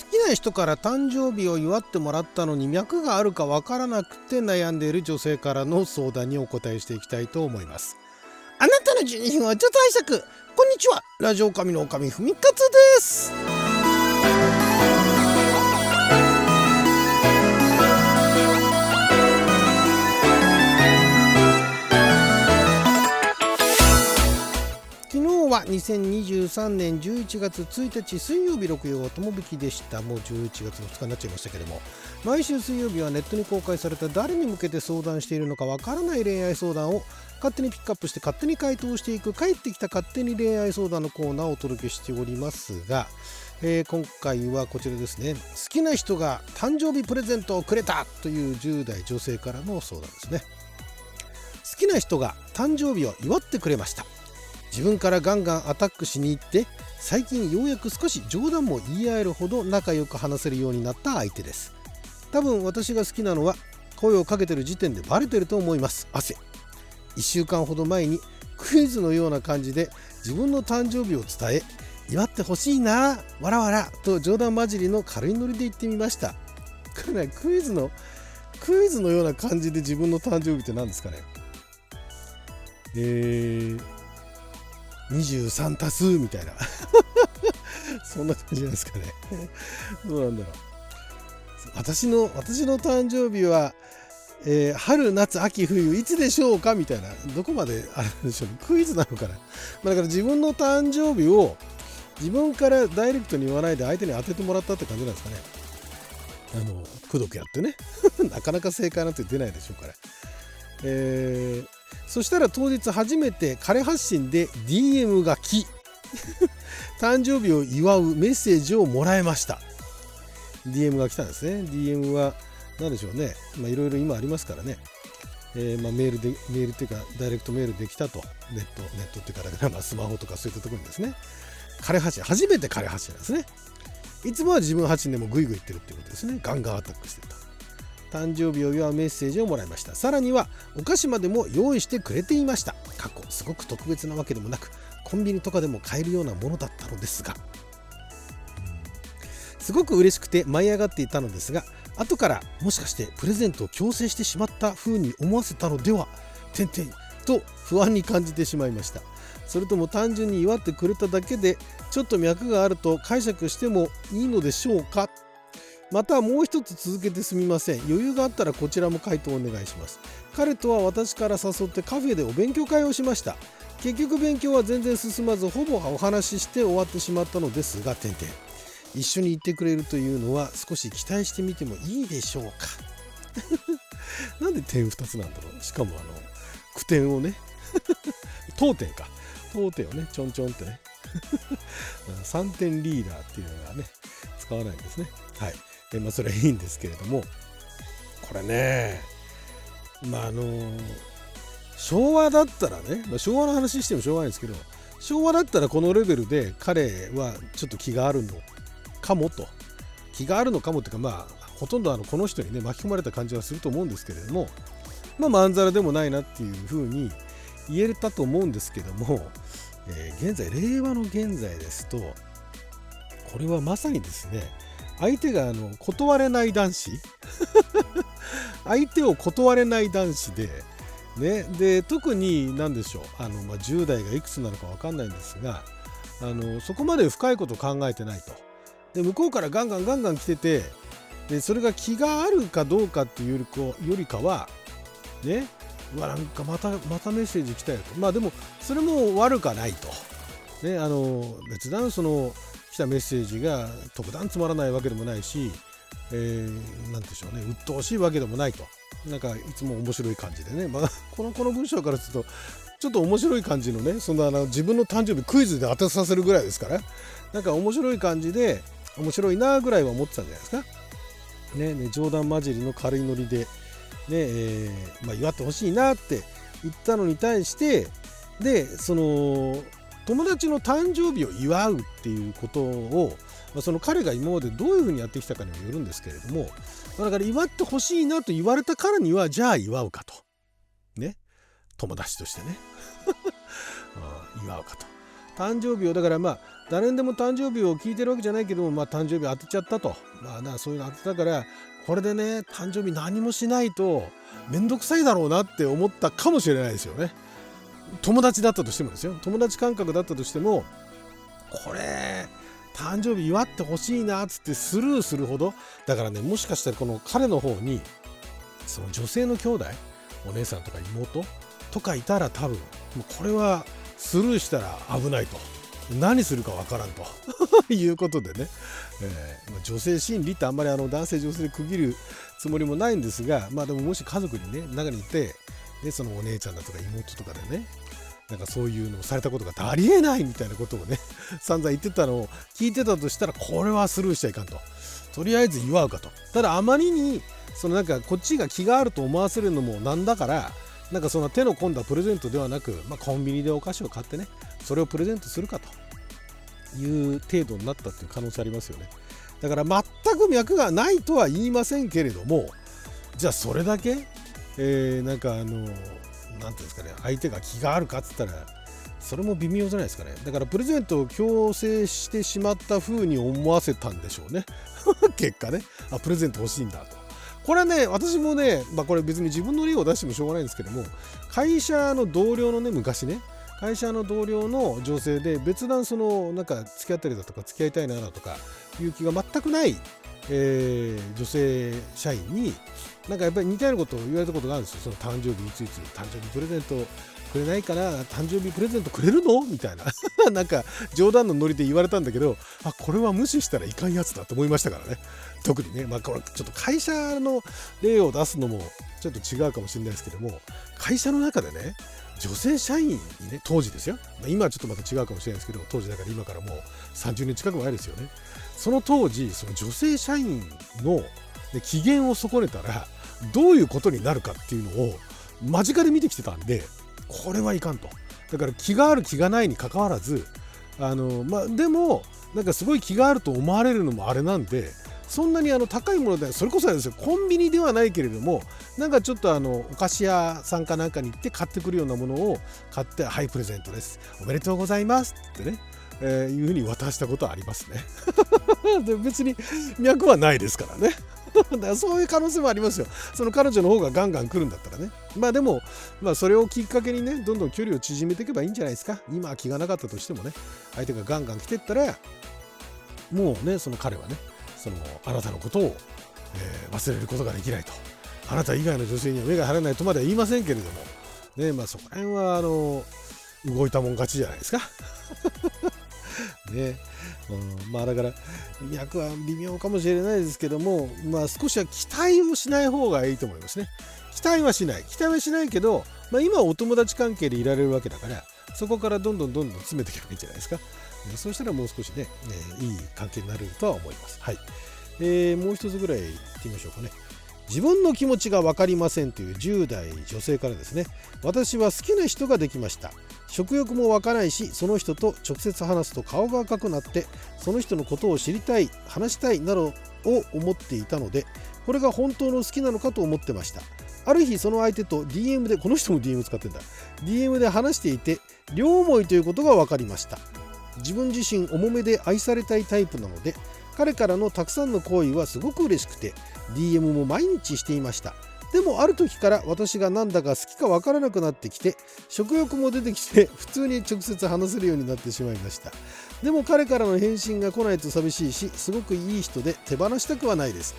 好きな人から誕生日を祝ってもらったのに脈があるかわからなくて悩んでいる女性からの相談にお答えしていきたいと思います。あなたの12分はちょっと対策こんにちは。ラジオ神の神ふみかつです。は2023年11月1日水曜日6曜とも引きでした。もう11月2日になっちゃいましたけども。毎週水曜日はネットに公開された誰に向けて相談しているのかわからない恋愛相談を勝手にピックアップして勝手に回答していく帰ってきた勝手に恋愛相談のコーナーをお届けしておりますが、えー、今回はこちらですね。好きな人が誕生日プレゼントをくれたという10代女性からの相談ですね。好きな人が誕生日を祝ってくれました。自分からガンガンアタックしに行って最近ようやく少し冗談も言い合えるほど仲良く話せるようになった相手です。多分私が好きなのは声をかけてる時点でバレてると思います。汗。1週間ほど前にクイズのような感じで自分の誕生日を伝え祝ってほしいなわらわらと冗談交じりの軽いノリで言ってみました。これねクイズのクイズのような感じで自分の誕生日って何ですかね。えー、23足すみたいな。そんな感じなんですかね。どうなんだろう。私の私の誕生日は、えー、春夏秋冬いつでしょうかみたいな。どこまであるんでしょうクイズなのかな、まあ、だから自分の誕生日を自分からダイレクトに言わないで相手に当ててもらったって感じなんですかね。あのくどくやってね。なかなか正解なんて出ないでしょうから。えーそしたら当日初めて彼発信で DM が来 誕生日を祝うメッセージをもらいました。DM が来たんですね。DM は何でしょうね。いろいろ今ありますからね。えー、まあ、メールでメールっていうかダイレクトメールできたと。ネットネットっていうかだから、まあ、スマホとかそういったところにですね。彼発信初めて彼発信なんですね。いつもは自分発信でもグイグイ言ってるっていうことですね。ガンガンアタックしてると誕生日を祝うメッセージをもらいました。さらにはお菓子までも用意してくれていました。過去すごく特別なわけでもなくコンビニとかでも買えるようなものだったのですが。すごく嬉しくて舞い上がっていたのですが後からもしかしてプレゼントを強制してしまった風に思わせたのではてんてんと不安に感じてしまいました。それとも単純に祝ってくれただけでちょっと脈があると解釈してもいいのでしょうか？またもう一つ続けてすみません。余裕があったらこちらも回答お願いします。彼とは私から誘ってカフェでお勉強会をしました。結局勉強は全然進まずほぼお話しして終わってしまったのですが点々一緒に行ってくれるというのは少し期待してみてもいいでしょうか？なんで点2つなんだろう？しかもあの句点をね。当点か。当点をねちょんちょんってね。3点リーダーっていうのがね使わないんですね。はい。でまあそれはいいんですけれども。これねまああの昭和だったらね、まあ、昭和の話してもしょうがないんですけど昭和だったらこのレベルで彼はちょっと気があるのかもと。気があるのかもっていうかまあほとんどあのこの人にね巻き込まれた感じはすると思うんですけれどもまあまんざらでもないなっていうふうに言えたと思うんですけども、えー、現在令和の現在ですとこれはまさにですね相手があの断れない男子。相手を断れない男子で、ね、で特に何でしょう。あの、まあ、10代がいくつなのか分かんないんですがあのそこまで深いこと考えてないと。で向こうからガンガンガンガン来ててでそれが気があるかどうかっていうよりかはねうわなんかまたまたメッセージ来たよと。まあでもそれも悪かないと。ねあの別段その来たメッセージが特段つまらないわけでもないし、えー、なんでしょうね。鬱陶しいわけでもないと。なんかいつも面白い感じでね、まあ、このこの文章からするとちょっと面白い感じのねそんなあの自分の誕生日クイズで当てさせるぐらいですからなんか面白い感じで面白いなぐらいは思ってたんじゃないですか。ね、ね冗談交じりの軽いノリで、ねえー、まあ、祝ってほしいなって言ったのに対してでその友達の誕生日を祝うっていうことを、まあ、その彼が今までどういうふうにやってきたかにもよるんですけれども、まあ、だから祝ってほしいなと言われたからにはじゃあ祝うかと。ね。友達としてね。祝うかと。誕生日をだからまあ誰にでも誕生日を聞いてるわけじゃないけども、まあ、誕生日当てちゃったと、まあ、なそういうの当てたからこれでね誕生日何もしないと面倒くさいだろうなって思ったかもしれないですよね。友達だったとしてもですよ。友達感覚だったとしてもこれ誕生日祝ってほしいなっつってスルーするほどだからねもしかしたらこの彼の方にその女性の兄弟お姉さんとか妹とかいたら多分もうこれはスルーしたら危ないと。何するかわからんと。いうことでね、えー、女性心理ってあんまりあの男性女性で区切るつもりもないんですがまあでももし家族にね中にいてでそのお姉ちゃんだとか妹とかでねなんかそういうのをされたことがありえないみたいなことをね 散々言ってたのを聞いてたとしたらこれはスルーしちゃいかんと。とりあえず祝うかと。ただあまりにそのなんかこっちが気があると思わせるのもなんだからなんかその手の込んだプレゼントではなく、まあ、コンビニでお菓子を買ってねそれをプレゼントするかと。いう程度になったっていう可能性ありますよね。だから全く脈がないとは言いませんけれどもじゃあそれだけ、えー、なんかあの何ていうんですかね相手が気があるかっつったらそれも微妙じゃないですかね。だからプレゼントを強制してしまった風に思わせたんでしょうね。結果ね。あプレゼント欲しいんだと。これはね私もね、まあ、これ別に自分の例を出してもしょうがないんですけども会社の同僚のね昔ね会社の同僚の女性で別段そのなんか付き合ったりだとか付き合いたいなとかいう気が全くないえー、女性社員になんかやっぱり似たようなことを言われたことがあるんですよ。その誕生日いついつ誕生日プレゼントくれないかな誕生日プレゼントくれるの？みたいな。なんか冗談のノリで言われたんだけどあこれは無視したらいかんやつだと思いましたからね。特にね。まあこれちょっと会社の例を出すのもちょっと違うかもしれないですけども会社の中でね女性社員にね当時ですよ。今はちょっとまた違うかもしれないですけど当時だから今からもう30年近く前ですよね。その当時その女性社員の機嫌を損ねたらどういうことになるかっていうのを間近で見てきてたんでこれはいかんと。だから気がある気がないにかかわらずあのまあでもなんかすごい気があると思われるのもあれなんでそんなにあの高いものでそれこそですよコンビニではないけれどもなんかちょっとあのお菓子屋さんかなんかに行って買ってくるようなものを買ってはいプレゼントです。おめでとうございますってねえー、いうふうに渡したことはありますね。別に脈はないですからね。だからそういう可能性もありますよ。その彼女の方がガンガン来るんだったらね。まあでも、まあ、それをきっかけにねどんどん距離を縮めていけばいいんじゃないですか。今は気がなかったとしてもね相手がガンガン来てったらもうねその彼はねそのあなたのことを、えー、忘れることができないと。あなた以外の女性には目が入らないとまでは言いませんけれども。ねまあそこら辺はあの動いたもん勝ちじゃないですか。ね、うん、まあだから脈は微妙かもしれないですけどもまあ少しは期待をしない方がいいと思いますね期待はしない期待はしないけど、まあ、今はお友達関係でいられるわけだからそこからどんどんどんどん詰めていけばいいんじゃないですかそうしたらもう少しね、えー、いい関係になれるとは思います。はい。えー、もう一つぐらいいってみましょうかね。自分の気持ちが分かりませんという10代女性からですね私は好きな人ができました。食欲も湧かないしその人と直接話すと顔が赤くなってその人のことを知りたい話したいなどを思っていたのでこれが本当の好きなのかと思ってました。ある日その相手と DM でこの人も DM 使ってんだ。DM で話していて両思いということが分かりました。自分自身重めで愛されたいタイプなので彼からのたくさんの行為はすごく嬉しくて DM も毎日していました。でもある時から私がなんだか好きかわからなくなってきて食欲も出てきて普通に直接話せるようになってしまいました。でも彼からの返信が来ないと寂しいしすごくいい人で手放したくはないです。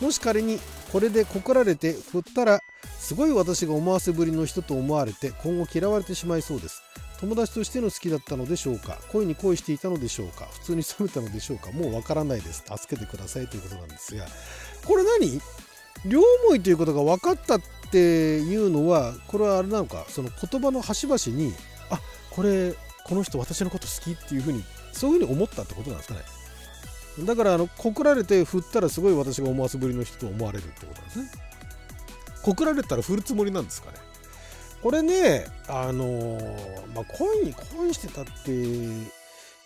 もし仮にこれで告られて振ったらすごい私が思わせぶりの人と思われて今後嫌われてしまいそうです。友達としての好きだったのでしょうか？恋に恋していたのでしょうか？普通に冷めたのでしょうか？もうわからないです。助けてくださいということなんですが。これ何？両思いということが分かったっていうのはこれはあれなのか？その言葉の端々にあこれこの人私のこと好きっていうふうにそういうふうに思ったってことなんですかね？だからあの告られて振ったらすごい私が思わせぶりの人と思われるってことなんですね。告られたら振るつもりなんですかね？これね、あのー、まあ、恋に恋してたって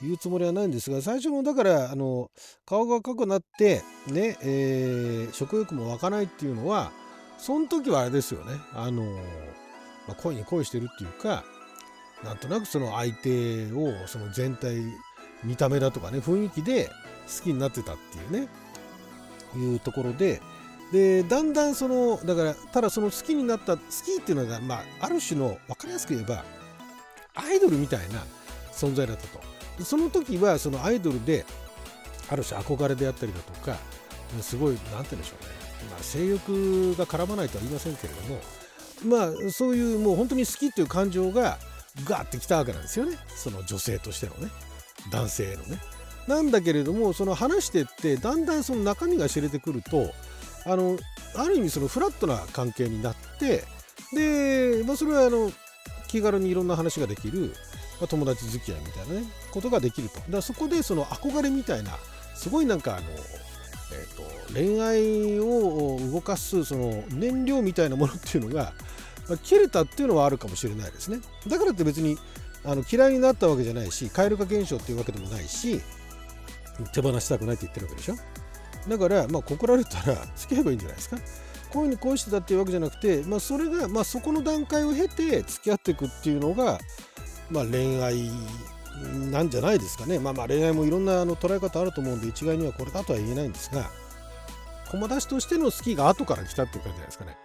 言うつもりはないんですが、最初もだから、あの、顔が赤くなって、ね、えー、食欲も湧かないっていうのは、その時はあれですよね、あの、まあ、恋に恋してるっていうか、なんとなくその相手をその全体見た目だとかね雰囲気で好きになってたっていうね。いうところででだんだんそのだからただその好きになった好きっていうのが、まあ、ある種の分かりやすく言えばアイドルみたいな存在だったと。その時はそのアイドルである種憧れであったりだとかすごい何て言うんでしょうね、まあ、性欲が絡まないとは言いませんけれどもまあそういうもう本当に好きっていう感情がガーってきたわけなんですよね。その女性としてのね。男性のね。なんだけれどもその話してってだんだんその中身が知れてくるとあのある意味そのフラットな関係になってで、まあ、それはあの気軽にいろんな話ができる、まあ、友達付き合いみたいなねことができると。だからそこでその憧れみたいなすごいなんかあの、えーと、恋愛を動かすその燃料みたいなものっていうのが、まあ、切れたっていうのはあるかもしれないですね。だからって別にあの嫌いになったわけじゃないし蛙化現象っていうわけでもないし手放したくないって言ってるわけでしょ。だからまあ告られたら付き合えばいいんじゃないですか。恋に恋してたっていうわけじゃなくて、まあ、それが、まあ、そこの段階を経て付き合っていくっていうのが、まあ、恋愛なんじゃないですかね。まあまあ恋愛もいろんなあの捉え方あると思うんで一概にはこれだとは言えないんですが友達としての好きが後から来たっていう感じじゃないですかね。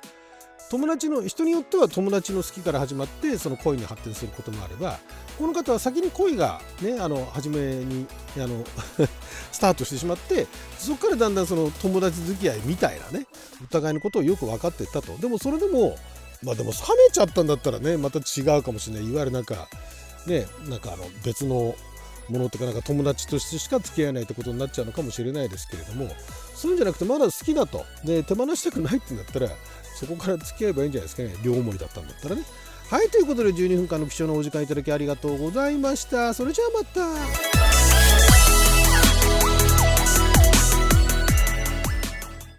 友達の人によっては友達の好きから始まってその恋に発展することもあればこの方は先に恋がねあの初めにあの スタートしてしまってそこからだんだんその友達付き合いみたいなねお互いのことをよく分かっていったとでもそれでもまあでも冷めちゃったんだったらねまた違うかもしれない。いわゆるなんかねなんかあの別のものとかなんか友達としてしか付き合えないってことになっちゃうのかもしれないですけれどもそういうんじゃなくてまだ好きだと。で手放したくないってんだったらそこから付き合えばいいんじゃないですかね。両思いだったんだったらね。はいということで12分間の貴重なお時間いただきありがとうございました。それじゃあまた。